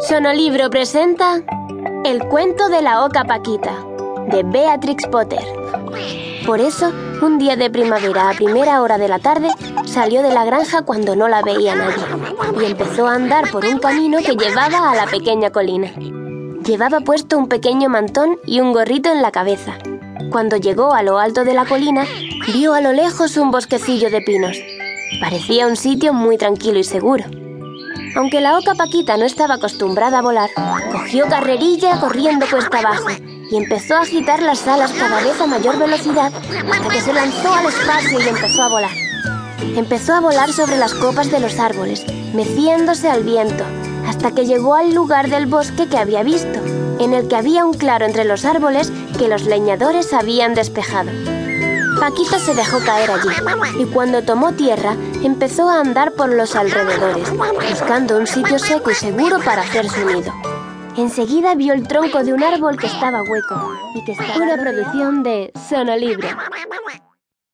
Sonolibro presenta El cuento de la oca Paquita, de Beatrix Potter. Por eso, un día de primavera a primera hora de la tarde, salió de la granja cuando no la veía nadie y empezó a andar por un camino que llevaba a la pequeña colina. Llevaba puesto un pequeño mantón y un gorrito en la cabeza. Cuando llegó a lo alto de la colina, vio a lo lejos un bosquecillo de pinos. Parecía un sitio muy tranquilo y seguro. Aunque la oca Paquita no estaba acostumbrada a volar, cogió carrerilla corriendo cuesta abajo y empezó a agitar las alas cada vez a mayor velocidad hasta que se lanzó al espacio y empezó a volar. Empezó a volar sobre las copas de los árboles, meciéndose al viento, hasta que llegó al lugar del bosque que había visto, en el que había un claro entre los árboles que los leñadores habían despejado. Paquita se dejó caer allí y cuando tomó tierra empezó a andar por los alrededores, buscando un sitio seco y seguro para hacer su nido. Enseguida vio el tronco de un árbol que estaba hueco y que estaba... Una producción de Sonolibro.